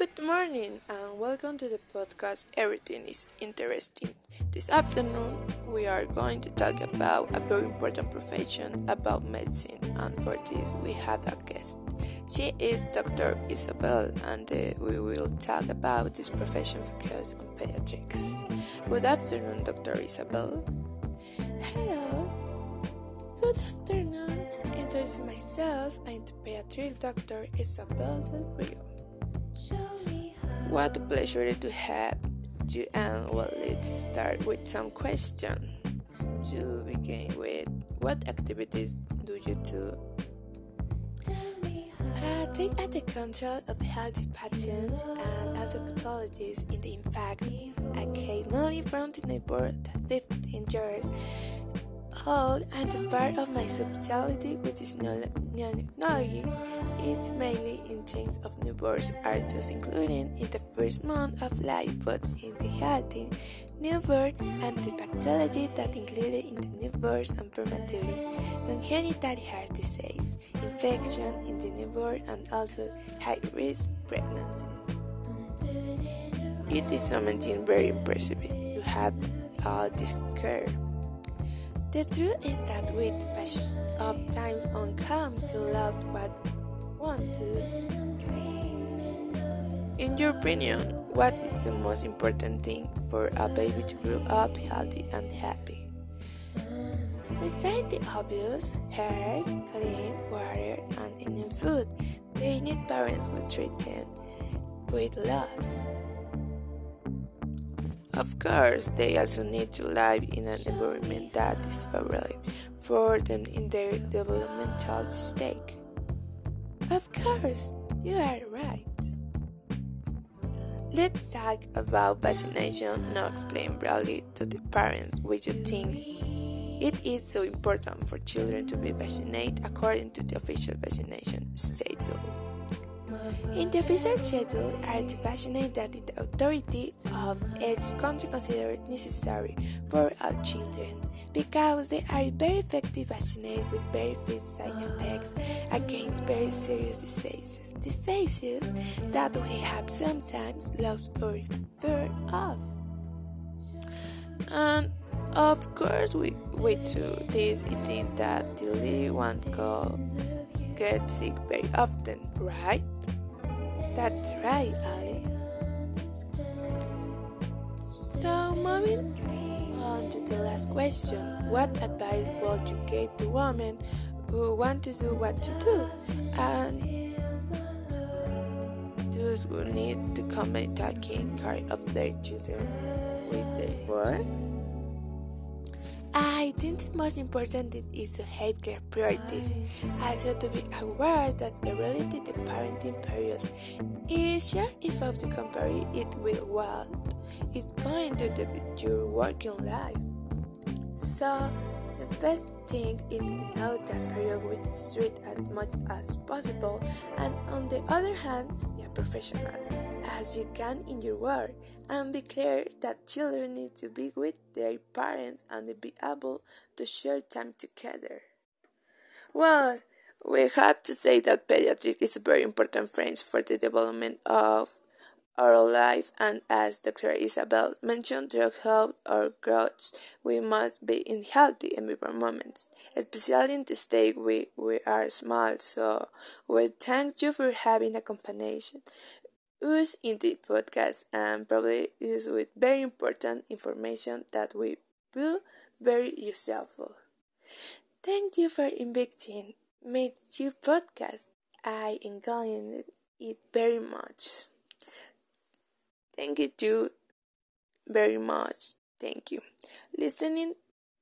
Good morning and welcome to the podcast Everything is Interesting. This afternoon we are going to talk about a very important profession about medicine and for this we have a guest. She is Dr. Isabel and uh, we will talk about this profession focus on pediatrics. Good afternoon Dr. Isabel. Hello. Good afternoon. Introduce myself. I'm the pediatric doctor Isabel Del Rio. What a pleasure to have you and well let's start with some questions. To begin with, what activities do you do? I take at the control of healthy patients and other pathologies in the impact I occasionally from the neighborhood 15 years old and the part of my specialty which is neonatology it's mainly in terms of newborns are just including in the first month of life, but in the healthy newborn and the pathology that included in the newborns and prematurely, congenital heart disease, infection in the newborn, and also high-risk pregnancies. It is something very impressive to have all this care. The truth is that with passage of time one comes to love what one In your opinion, what is the most important thing for a baby to grow up healthy and happy? Besides the obvious, hair, clean water, and enough food, they need parents who treat them with love. Of course, they also need to live in an environment that is favorable for them in their developmental stage. Of course, you are right. Let's talk about vaccination. Now explain broadly to the parents why you think it is so important for children to be vaccinated according to the official vaccination schedule. In the official schedule are the vaccinations that the authority of each country considers necessary for all children because they are very effective vaccinated with very few side effects against very serious diseases, diseases that we have sometimes lost or fear of. And of course, we, we do this eating that the little one go get sick very often, right? That's right, Ali. So, moving on to the last question What advice would you give to women who want to do what you do and those who need to come commit taking care of their children with their work? I think the most important thing is to have their priorities. Also to be aware that the related the parenting period is sure if of the compare it with what is going to the your working life. So the best thing is to know that period with the street as much as possible and on the other hand be a professional as you can in your work and be clear that children need to be with their parents and be able to share time together. Well, we have to say that pediatric is a very important phase for the development of our life and as Dr. Isabel mentioned throughout or growth we must be in healthy environments, especially in the state we, we are small so we thank you for having a combination us in the podcast and probably use with very important information that we will very useful. Thank you for inviting me to podcast. I enjoyed it very much. Thank you too very much. Thank you. Listening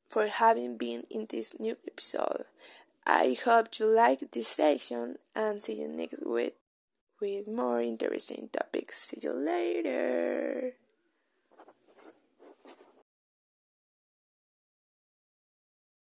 for having been in this new episode. I hope you like this section and see you next week with more interesting topics. See you later.